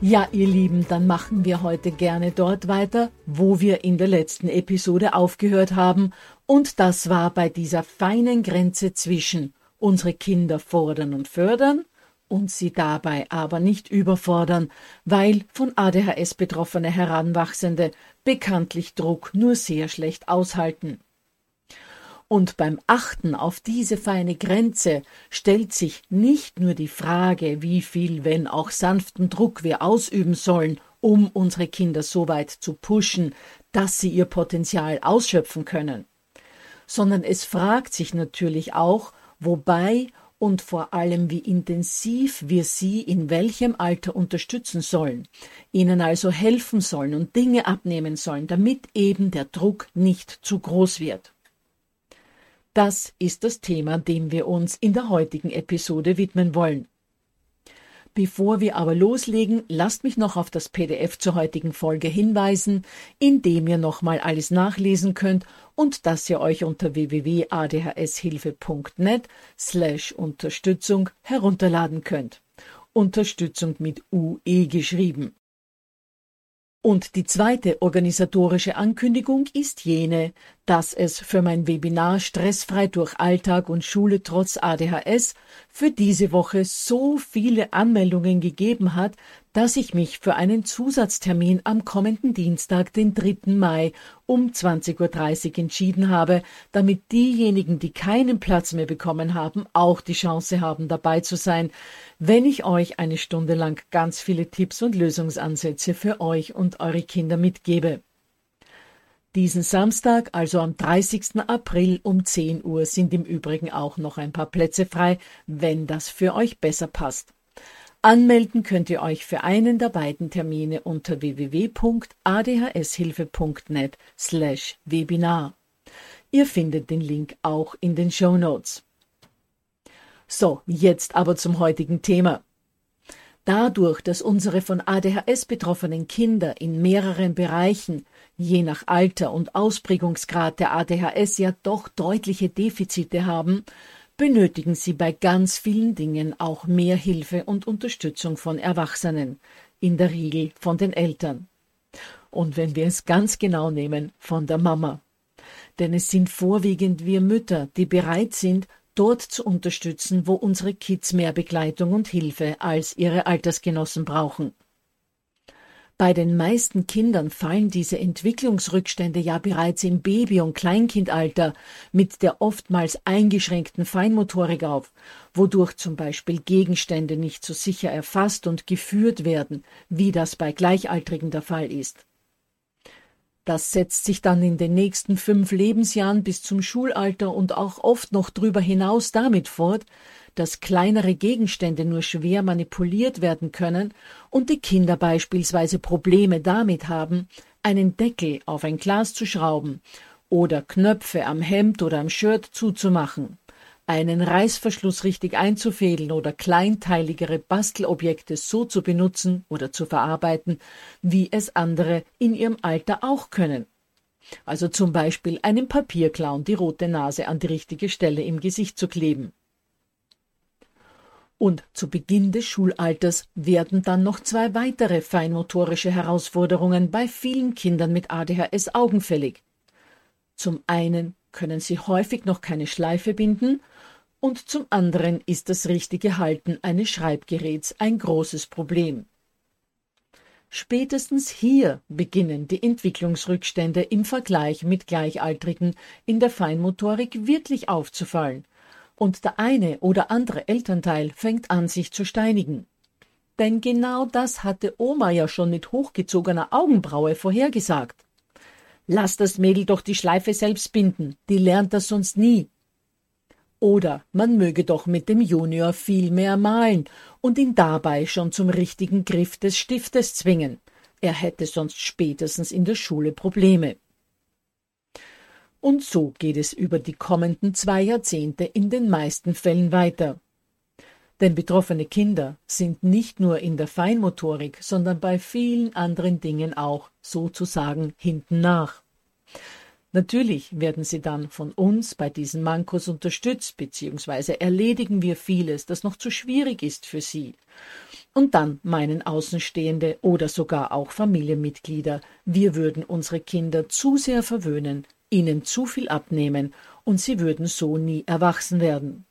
Ja, ihr Lieben, dann machen wir heute gerne dort weiter, wo wir in der letzten Episode aufgehört haben, und das war bei dieser feinen Grenze zwischen unsere Kinder fordern und fördern und sie dabei aber nicht überfordern, weil von ADHS betroffene Heranwachsende bekanntlich Druck nur sehr schlecht aushalten. Und beim Achten auf diese feine Grenze stellt sich nicht nur die Frage, wie viel, wenn auch sanften Druck wir ausüben sollen, um unsere Kinder so weit zu pushen, dass sie ihr Potenzial ausschöpfen können, sondern es fragt sich natürlich auch, wobei und vor allem, wie intensiv wir sie in welchem Alter unterstützen sollen, ihnen also helfen sollen und Dinge abnehmen sollen, damit eben der Druck nicht zu groß wird. Das ist das Thema, dem wir uns in der heutigen Episode widmen wollen. Bevor wir aber loslegen, lasst mich noch auf das PDF zur heutigen Folge hinweisen, in dem ihr nochmal alles nachlesen könnt und das ihr euch unter www.adhshilfe.net slash Unterstützung herunterladen könnt. Unterstützung mit UE geschrieben. Und die zweite organisatorische Ankündigung ist jene, dass es für mein Webinar Stressfrei durch Alltag und Schule trotz ADHS für diese Woche so viele Anmeldungen gegeben hat, dass ich mich für einen Zusatztermin am kommenden Dienstag, den 3. Mai um 20.30 Uhr entschieden habe, damit diejenigen, die keinen Platz mehr bekommen haben, auch die Chance haben, dabei zu sein, wenn ich euch eine Stunde lang ganz viele Tipps und Lösungsansätze für euch und eure Kinder mitgebe. Diesen Samstag, also am 30. April um 10 Uhr, sind im Übrigen auch noch ein paar Plätze frei, wenn das für euch besser passt. Anmelden könnt ihr euch für einen der beiden Termine unter www.adhshilfe.net slash Webinar. Ihr findet den Link auch in den Show Notes. So, jetzt aber zum heutigen Thema. Dadurch, dass unsere von ADHS betroffenen Kinder in mehreren Bereichen, je nach Alter und Ausprägungsgrad der ADHS ja doch deutliche Defizite haben, benötigen sie bei ganz vielen Dingen auch mehr Hilfe und Unterstützung von Erwachsenen, in der Regel von den Eltern. Und wenn wir es ganz genau nehmen, von der Mama. Denn es sind vorwiegend wir Mütter, die bereit sind, dort zu unterstützen, wo unsere Kids mehr Begleitung und Hilfe als ihre Altersgenossen brauchen. Bei den meisten Kindern fallen diese Entwicklungsrückstände ja bereits im Baby- und Kleinkindalter mit der oftmals eingeschränkten Feinmotorik auf, wodurch zum Beispiel Gegenstände nicht so sicher erfasst und geführt werden, wie das bei Gleichaltrigen der Fall ist. Das setzt sich dann in den nächsten fünf Lebensjahren bis zum Schulalter und auch oft noch drüber hinaus damit fort, dass kleinere Gegenstände nur schwer manipuliert werden können und die Kinder beispielsweise Probleme damit haben, einen Deckel auf ein Glas zu schrauben oder Knöpfe am Hemd oder am Shirt zuzumachen, einen Reißverschluss richtig einzufädeln oder kleinteiligere Bastelobjekte so zu benutzen oder zu verarbeiten, wie es andere in ihrem Alter auch können. Also zum Beispiel einem Papierclown die rote Nase an die richtige Stelle im Gesicht zu kleben. Und zu Beginn des Schulalters werden dann noch zwei weitere feinmotorische Herausforderungen bei vielen Kindern mit ADHS augenfällig. Zum einen können sie häufig noch keine Schleife binden und zum anderen ist das richtige Halten eines Schreibgeräts ein großes Problem. Spätestens hier beginnen die Entwicklungsrückstände im Vergleich mit Gleichaltrigen in der Feinmotorik wirklich aufzufallen, und der eine oder andere Elternteil fängt an, sich zu steinigen. Denn genau das hatte Oma ja schon mit hochgezogener Augenbraue vorhergesagt. Lass das Mädel doch die Schleife selbst binden, die lernt das sonst nie. Oder man möge doch mit dem Junior viel mehr malen und ihn dabei schon zum richtigen Griff des Stiftes zwingen. Er hätte sonst spätestens in der Schule Probleme. Und so geht es über die kommenden zwei Jahrzehnte in den meisten Fällen weiter. Denn betroffene Kinder sind nicht nur in der Feinmotorik, sondern bei vielen anderen Dingen auch sozusagen hinten nach. Natürlich werden sie dann von uns bei diesen Mankos unterstützt, beziehungsweise erledigen wir vieles, das noch zu schwierig ist für sie. Und dann meinen Außenstehende oder sogar auch Familienmitglieder, wir würden unsere Kinder zu sehr verwöhnen, ihnen zu viel abnehmen und sie würden so nie erwachsen werden.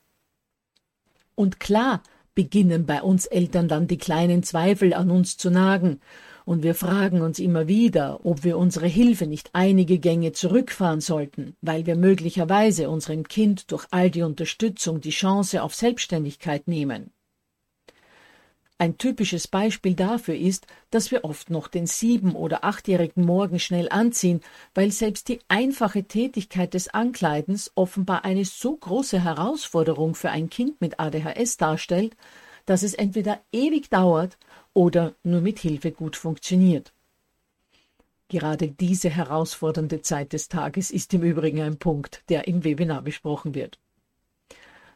Und klar beginnen bei uns Eltern dann die kleinen Zweifel an uns zu nagen, und wir fragen uns immer wieder, ob wir unsere Hilfe nicht einige Gänge zurückfahren sollten, weil wir möglicherweise unserem Kind durch all die Unterstützung die Chance auf Selbstständigkeit nehmen. Ein typisches Beispiel dafür ist, dass wir oft noch den sieben- oder achtjährigen Morgen schnell anziehen, weil selbst die einfache Tätigkeit des Ankleidens offenbar eine so große Herausforderung für ein Kind mit ADHS darstellt, dass es entweder ewig dauert oder nur mit Hilfe gut funktioniert. Gerade diese herausfordernde Zeit des Tages ist im Übrigen ein Punkt, der im Webinar besprochen wird.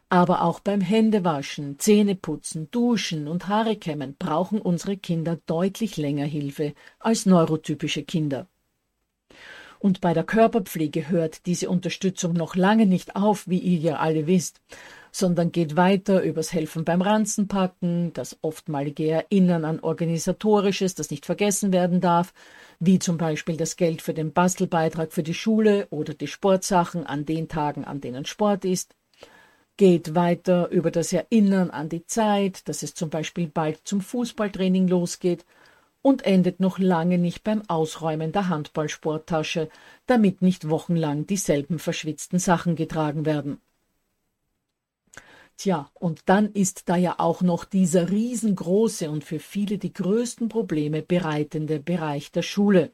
Aber auch beim Händewaschen, Zähneputzen, Duschen und Haare kämmen brauchen unsere Kinder deutlich länger Hilfe als neurotypische Kinder. Und bei der Körperpflege hört diese Unterstützung noch lange nicht auf, wie ihr ja alle wisst, sondern geht weiter übers Helfen beim Ranzenpacken, das oftmalige Erinnern an Organisatorisches, das nicht vergessen werden darf, wie zum Beispiel das Geld für den Bastelbeitrag für die Schule oder die Sportsachen an den Tagen, an denen Sport ist, geht weiter über das Erinnern an die Zeit, dass es zum Beispiel bald zum Fußballtraining losgeht und endet noch lange nicht beim Ausräumen der Handballsporttasche, damit nicht wochenlang dieselben verschwitzten Sachen getragen werden. Tja, und dann ist da ja auch noch dieser riesengroße und für viele die größten Probleme bereitende Bereich der Schule.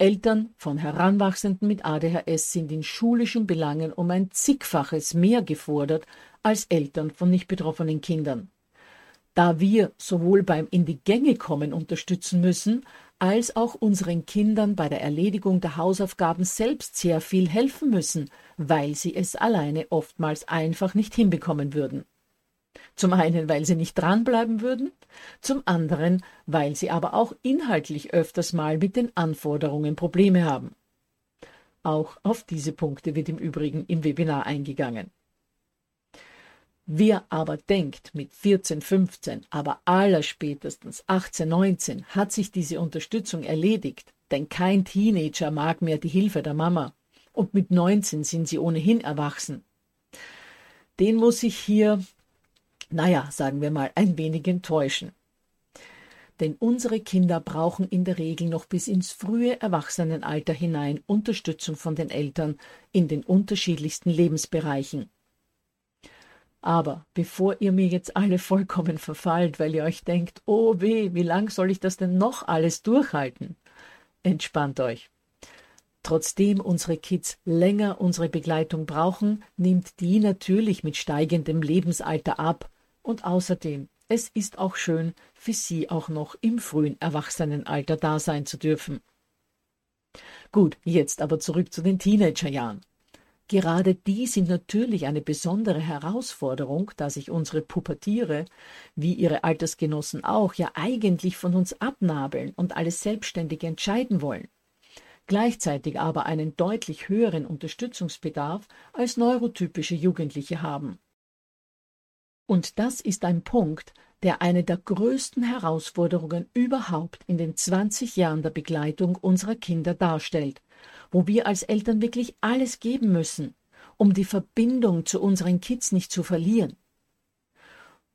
Eltern von Heranwachsenden mit ADHS sind in schulischen Belangen um ein zigfaches mehr gefordert als Eltern von nicht betroffenen Kindern. Da wir sowohl beim in die Gänge kommen unterstützen müssen, als auch unseren Kindern bei der Erledigung der Hausaufgaben selbst sehr viel helfen müssen, weil sie es alleine oftmals einfach nicht hinbekommen würden. Zum einen, weil sie nicht dranbleiben würden, zum anderen, weil sie aber auch inhaltlich öfters mal mit den Anforderungen Probleme haben. Auch auf diese Punkte wird im Übrigen im Webinar eingegangen. Wer aber denkt, mit 14, 15, aber allerspätestens 18, 19 hat sich diese Unterstützung erledigt, denn kein Teenager mag mehr die Hilfe der Mama und mit 19 sind sie ohnehin erwachsen. Den muss ich hier naja, sagen wir mal, ein wenig enttäuschen. Denn unsere Kinder brauchen in der Regel noch bis ins frühe Erwachsenenalter hinein Unterstützung von den Eltern in den unterschiedlichsten Lebensbereichen. Aber bevor ihr mir jetzt alle vollkommen verfallt, weil ihr euch denkt, oh weh, wie lang soll ich das denn noch alles durchhalten? entspannt euch. Trotzdem unsere Kids länger unsere Begleitung brauchen, nimmt die natürlich mit steigendem Lebensalter ab. Und außerdem, es ist auch schön, für sie auch noch im frühen Erwachsenenalter da sein zu dürfen. Gut, jetzt aber zurück zu den Teenagerjahren. Gerade die sind natürlich eine besondere Herausforderung, da sich unsere Pubertiere, wie ihre Altersgenossen auch, ja eigentlich von uns abnabeln und alles selbstständig entscheiden wollen gleichzeitig aber einen deutlich höheren Unterstützungsbedarf als neurotypische Jugendliche haben. Und das ist ein Punkt, der eine der größten Herausforderungen überhaupt in den 20 Jahren der Begleitung unserer Kinder darstellt, wo wir als Eltern wirklich alles geben müssen, um die Verbindung zu unseren Kids nicht zu verlieren.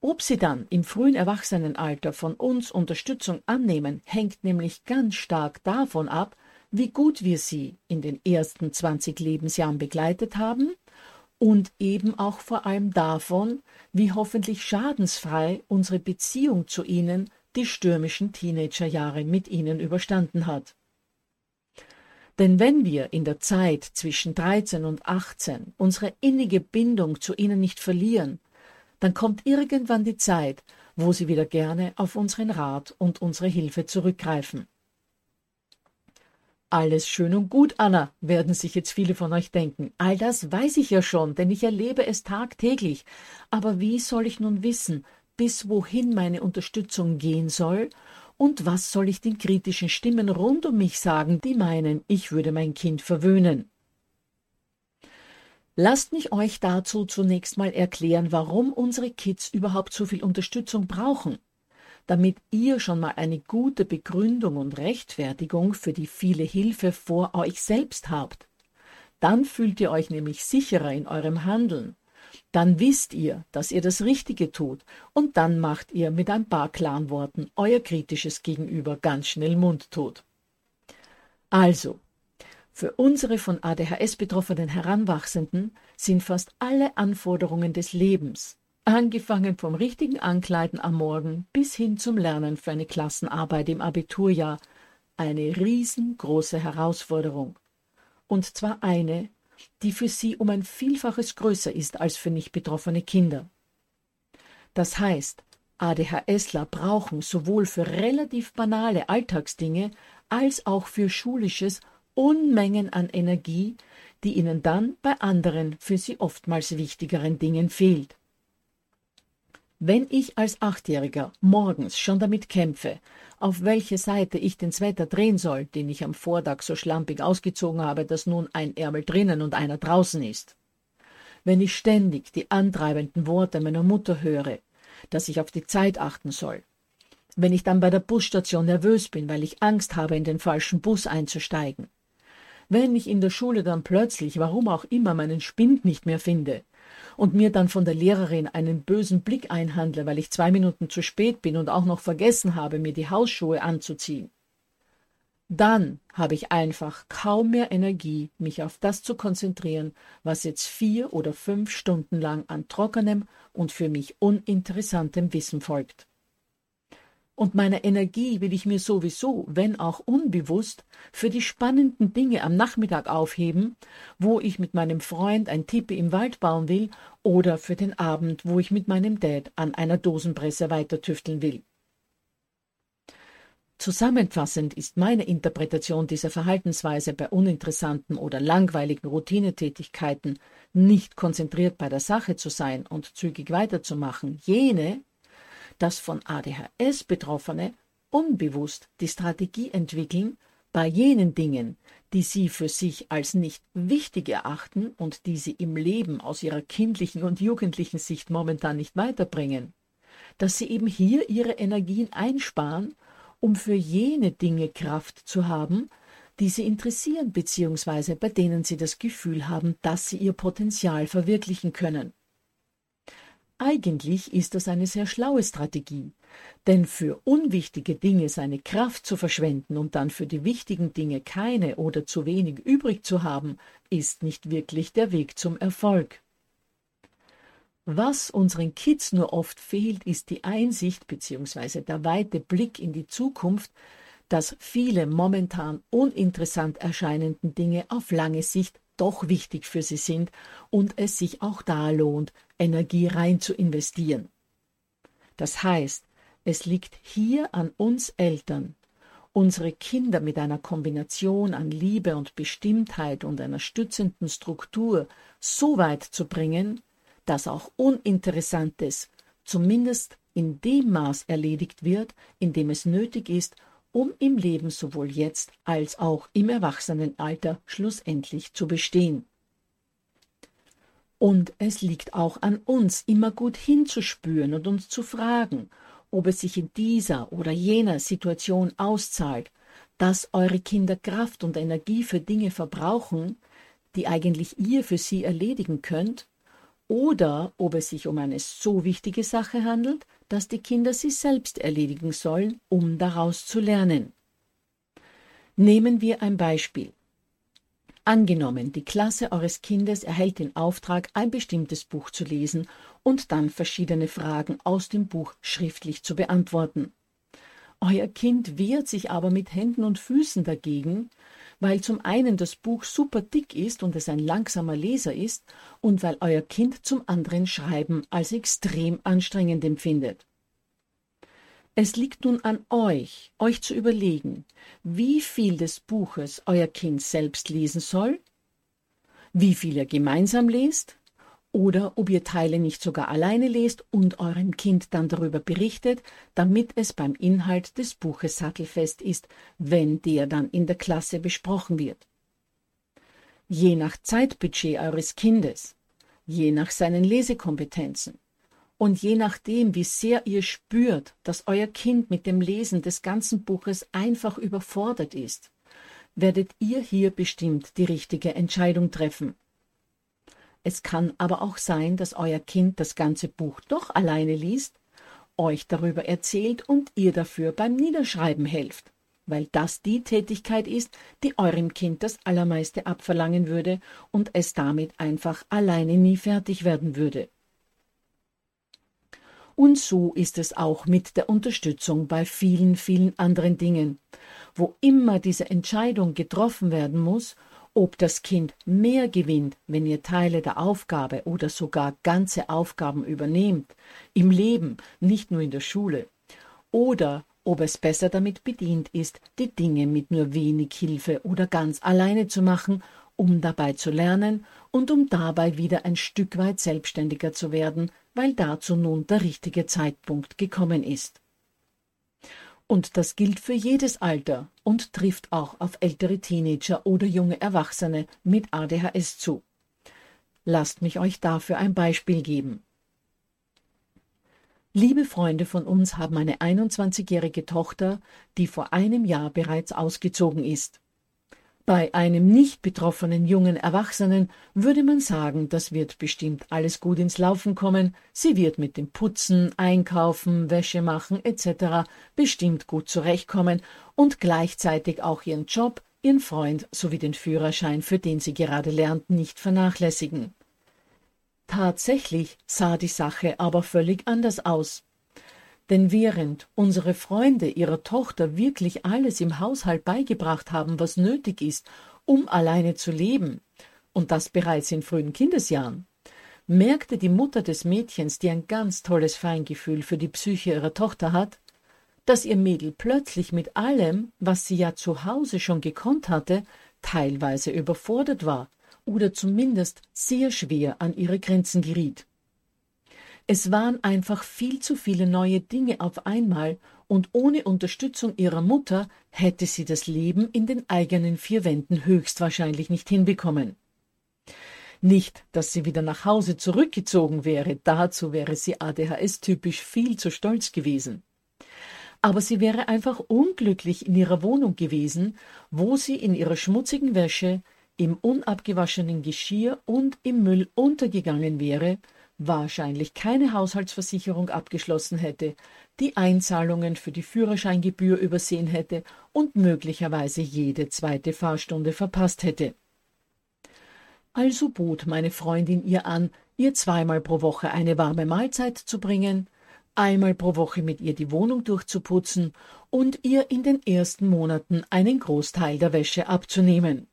Ob sie dann im frühen Erwachsenenalter von uns Unterstützung annehmen, hängt nämlich ganz stark davon ab, wie gut wir sie in den ersten 20 Lebensjahren begleitet haben und eben auch vor allem davon, wie hoffentlich schadensfrei unsere Beziehung zu ihnen die stürmischen Teenagerjahre mit ihnen überstanden hat. Denn wenn wir in der Zeit zwischen 13 und 18 unsere innige Bindung zu ihnen nicht verlieren, dann kommt irgendwann die Zeit, wo sie wieder gerne auf unseren Rat und unsere Hilfe zurückgreifen. Alles schön und gut, Anna, werden sich jetzt viele von euch denken. All das weiß ich ja schon, denn ich erlebe es tagtäglich. Aber wie soll ich nun wissen, bis wohin meine Unterstützung gehen soll? Und was soll ich den kritischen Stimmen rund um mich sagen, die meinen, ich würde mein Kind verwöhnen? Lasst mich euch dazu zunächst mal erklären, warum unsere Kids überhaupt so viel Unterstützung brauchen damit ihr schon mal eine gute Begründung und Rechtfertigung für die viele Hilfe vor euch selbst habt. Dann fühlt ihr euch nämlich sicherer in eurem Handeln. Dann wisst ihr, dass ihr das Richtige tut, und dann macht ihr mit ein paar klaren Worten euer kritisches Gegenüber ganz schnell mundtot. Also, für unsere von ADHS betroffenen Heranwachsenden sind fast alle Anforderungen des Lebens, Angefangen vom richtigen Ankleiden am Morgen bis hin zum Lernen für eine Klassenarbeit im Abiturjahr. Eine riesengroße Herausforderung. Und zwar eine, die für sie um ein Vielfaches größer ist als für nicht betroffene Kinder. Das heißt, ADHSler brauchen sowohl für relativ banale Alltagsdinge als auch für Schulisches Unmengen an Energie, die ihnen dann bei anderen für sie oftmals wichtigeren Dingen fehlt. Wenn ich als Achtjähriger morgens schon damit kämpfe, auf welche Seite ich den Sweater drehen soll, den ich am Vortag so schlampig ausgezogen habe, dass nun ein Ärmel drinnen und einer draußen ist. Wenn ich ständig die antreibenden Worte meiner Mutter höre, dass ich auf die Zeit achten soll. Wenn ich dann bei der Busstation nervös bin, weil ich Angst habe, in den falschen Bus einzusteigen. Wenn ich in der Schule dann plötzlich, warum auch immer, meinen Spind nicht mehr finde, und mir dann von der Lehrerin einen bösen Blick einhandle, weil ich zwei Minuten zu spät bin und auch noch vergessen habe, mir die Hausschuhe anzuziehen. Dann habe ich einfach kaum mehr Energie, mich auf das zu konzentrieren, was jetzt vier oder fünf Stunden lang an trockenem und für mich uninteressantem Wissen folgt. Und meine Energie will ich mir sowieso, wenn auch unbewusst, für die spannenden Dinge am Nachmittag aufheben, wo ich mit meinem Freund ein Tippe im Wald bauen will, oder für den Abend, wo ich mit meinem Dad an einer Dosenpresse weitertüfteln will. Zusammenfassend ist meine Interpretation dieser Verhaltensweise bei uninteressanten oder langweiligen Routinetätigkeiten, nicht konzentriert bei der Sache zu sein und zügig weiterzumachen, jene, dass von ADHS Betroffene unbewusst die Strategie entwickeln, bei jenen Dingen, die sie für sich als nicht wichtig erachten und die sie im Leben aus ihrer kindlichen und jugendlichen Sicht momentan nicht weiterbringen, dass sie eben hier ihre Energien einsparen, um für jene Dinge Kraft zu haben, die sie interessieren bzw. bei denen sie das Gefühl haben, dass sie ihr Potenzial verwirklichen können. Eigentlich ist das eine sehr schlaue Strategie, denn für unwichtige Dinge seine Kraft zu verschwenden und dann für die wichtigen Dinge keine oder zu wenig übrig zu haben, ist nicht wirklich der Weg zum Erfolg. Was unseren Kids nur oft fehlt, ist die Einsicht bzw. der weite Blick in die Zukunft, dass viele momentan uninteressant erscheinenden Dinge auf lange Sicht doch wichtig für sie sind und es sich auch da lohnt, Energie rein zu investieren. Das heißt, es liegt hier an uns Eltern, unsere Kinder mit einer Kombination an Liebe und Bestimmtheit und einer stützenden Struktur so weit zu bringen, dass auch Uninteressantes zumindest in dem Maß erledigt wird, in dem es nötig ist, um im Leben sowohl jetzt als auch im Erwachsenenalter schlussendlich zu bestehen. Und es liegt auch an uns, immer gut hinzuspüren und uns zu fragen, ob es sich in dieser oder jener Situation auszahlt, dass eure Kinder Kraft und Energie für Dinge verbrauchen, die eigentlich ihr für sie erledigen könnt, oder ob es sich um eine so wichtige Sache handelt, dass die Kinder sie selbst erledigen sollen, um daraus zu lernen. Nehmen wir ein Beispiel. Angenommen, die Klasse eures Kindes erhält den Auftrag, ein bestimmtes Buch zu lesen und dann verschiedene Fragen aus dem Buch schriftlich zu beantworten. Euer Kind wehrt sich aber mit Händen und Füßen dagegen, weil zum einen das Buch super dick ist und es ein langsamer Leser ist und weil euer Kind zum anderen Schreiben als extrem anstrengend empfindet. Es liegt nun an euch, euch zu überlegen, wie viel des Buches euer Kind selbst lesen soll, wie viel ihr gemeinsam lest, oder ob ihr Teile nicht sogar alleine lest und eurem Kind dann darüber berichtet, damit es beim Inhalt des Buches sattelfest ist, wenn der dann in der Klasse besprochen wird. Je nach Zeitbudget eures Kindes, je nach seinen Lesekompetenzen, und je nachdem, wie sehr ihr spürt, dass euer Kind mit dem Lesen des ganzen Buches einfach überfordert ist, werdet ihr hier bestimmt die richtige Entscheidung treffen. Es kann aber auch sein, dass euer Kind das ganze Buch doch alleine liest, euch darüber erzählt und ihr dafür beim Niederschreiben helft, weil das die Tätigkeit ist, die eurem Kind das Allermeiste abverlangen würde und es damit einfach alleine nie fertig werden würde. Und so ist es auch mit der Unterstützung bei vielen, vielen anderen Dingen, wo immer diese Entscheidung getroffen werden muss, ob das Kind mehr gewinnt, wenn ihr Teile der Aufgabe oder sogar ganze Aufgaben übernehmt, im Leben, nicht nur in der Schule, oder ob es besser damit bedient ist, die Dinge mit nur wenig Hilfe oder ganz alleine zu machen, um dabei zu lernen und um dabei wieder ein Stück weit selbstständiger zu werden, weil dazu nun der richtige Zeitpunkt gekommen ist. Und das gilt für jedes Alter und trifft auch auf ältere Teenager oder junge Erwachsene mit ADHS zu. Lasst mich euch dafür ein Beispiel geben. Liebe Freunde von uns haben eine 21-jährige Tochter, die vor einem Jahr bereits ausgezogen ist. Bei einem nicht betroffenen jungen Erwachsenen würde man sagen, das wird bestimmt alles gut ins Laufen kommen, sie wird mit dem Putzen, Einkaufen, Wäsche machen etc. bestimmt gut zurechtkommen und gleichzeitig auch ihren Job, ihren Freund sowie den Führerschein, für den sie gerade lernt, nicht vernachlässigen. Tatsächlich sah die Sache aber völlig anders aus. Denn während unsere Freunde ihrer Tochter wirklich alles im Haushalt beigebracht haben, was nötig ist, um alleine zu leben, und das bereits in frühen Kindesjahren, merkte die Mutter des Mädchens, die ein ganz tolles Feingefühl für die Psyche ihrer Tochter hat, dass ihr Mädel plötzlich mit allem, was sie ja zu Hause schon gekonnt hatte, teilweise überfordert war oder zumindest sehr schwer an ihre Grenzen geriet. Es waren einfach viel zu viele neue Dinge auf einmal, und ohne Unterstützung ihrer Mutter hätte sie das Leben in den eigenen vier Wänden höchstwahrscheinlich nicht hinbekommen. Nicht, dass sie wieder nach Hause zurückgezogen wäre, dazu wäre sie ADHS-typisch viel zu stolz gewesen. Aber sie wäre einfach unglücklich in ihrer Wohnung gewesen, wo sie in ihrer schmutzigen Wäsche, im unabgewaschenen Geschirr und im Müll untergegangen wäre wahrscheinlich keine Haushaltsversicherung abgeschlossen hätte, die Einzahlungen für die Führerscheingebühr übersehen hätte und möglicherweise jede zweite Fahrstunde verpasst hätte. Also bot meine Freundin ihr an, ihr zweimal pro Woche eine warme Mahlzeit zu bringen, einmal pro Woche mit ihr die Wohnung durchzuputzen und ihr in den ersten Monaten einen Großteil der Wäsche abzunehmen.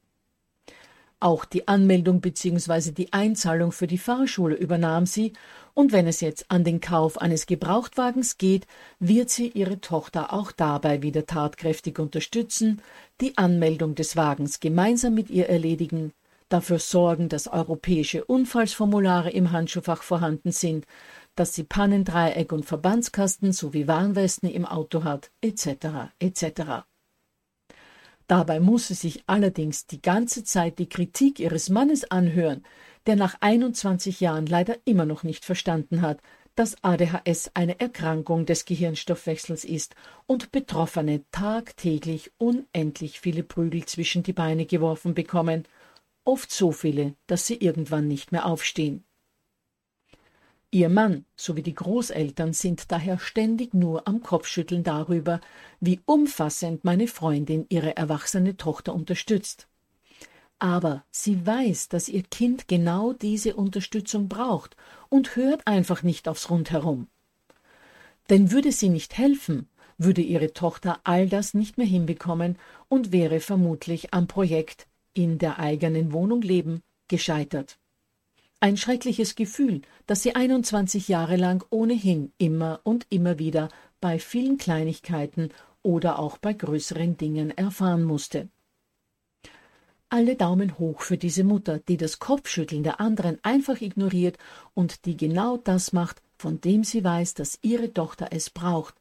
Auch die Anmeldung bzw. die Einzahlung für die Fahrschule übernahm sie, und wenn es jetzt an den Kauf eines Gebrauchtwagens geht, wird sie ihre Tochter auch dabei wieder tatkräftig unterstützen, die Anmeldung des Wagens gemeinsam mit ihr erledigen, dafür sorgen, dass europäische Unfallsformulare im Handschuhfach vorhanden sind, dass sie Pannendreieck und Verbandskasten sowie Warnwesten im Auto hat, etc. etc. Dabei muss sie sich allerdings die ganze Zeit die Kritik ihres Mannes anhören, der nach 21 Jahren leider immer noch nicht verstanden hat, dass ADHS eine Erkrankung des Gehirnstoffwechsels ist und Betroffene tagtäglich unendlich viele Prügel zwischen die Beine geworfen bekommen, oft so viele, dass sie irgendwann nicht mehr aufstehen. Ihr Mann sowie die Großeltern sind daher ständig nur am Kopfschütteln darüber, wie umfassend meine Freundin ihre erwachsene Tochter unterstützt. Aber sie weiß, dass ihr Kind genau diese Unterstützung braucht und hört einfach nicht aufs Rundherum. Denn würde sie nicht helfen, würde ihre Tochter all das nicht mehr hinbekommen und wäre vermutlich am Projekt in der eigenen Wohnung leben gescheitert. Ein schreckliches Gefühl, das sie 21 Jahre lang ohnehin immer und immer wieder bei vielen Kleinigkeiten oder auch bei größeren Dingen erfahren musste. Alle Daumen hoch für diese Mutter, die das Kopfschütteln der anderen einfach ignoriert und die genau das macht, von dem sie weiß, dass ihre Tochter es braucht,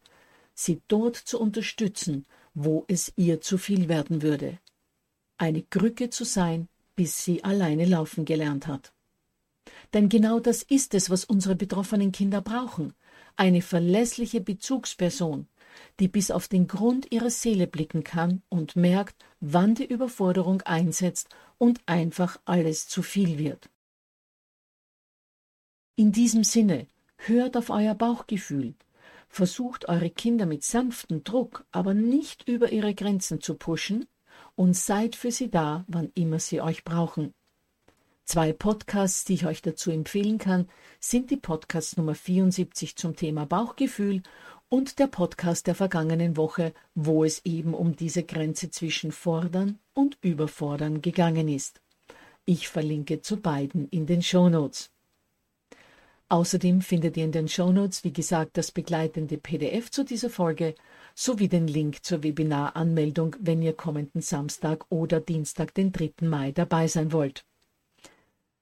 sie dort zu unterstützen, wo es ihr zu viel werden würde. Eine Krücke zu sein, bis sie alleine laufen gelernt hat. Denn genau das ist es, was unsere betroffenen Kinder brauchen. Eine verlässliche Bezugsperson, die bis auf den Grund ihrer Seele blicken kann und merkt, wann die Überforderung einsetzt und einfach alles zu viel wird. In diesem Sinne, hört auf euer Bauchgefühl, versucht eure Kinder mit sanftem Druck, aber nicht über ihre Grenzen zu pushen und seid für sie da, wann immer sie euch brauchen. Zwei Podcasts, die ich euch dazu empfehlen kann, sind die Podcast Nummer 74 zum Thema Bauchgefühl und der Podcast der vergangenen Woche, wo es eben um diese Grenze zwischen Fordern und Überfordern gegangen ist. Ich verlinke zu beiden in den Shownotes. Außerdem findet ihr in den Shownotes, wie gesagt, das begleitende PDF zu dieser Folge sowie den Link zur Webinaranmeldung, wenn ihr kommenden Samstag oder Dienstag, den 3. Mai dabei sein wollt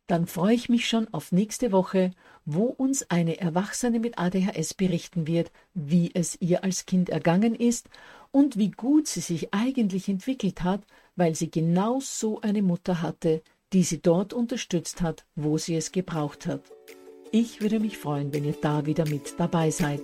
dann freue ich mich schon auf nächste Woche, wo uns eine Erwachsene mit ADHS berichten wird, wie es ihr als Kind ergangen ist und wie gut sie sich eigentlich entwickelt hat, weil sie genau so eine Mutter hatte, die sie dort unterstützt hat, wo sie es gebraucht hat. Ich würde mich freuen, wenn ihr da wieder mit dabei seid.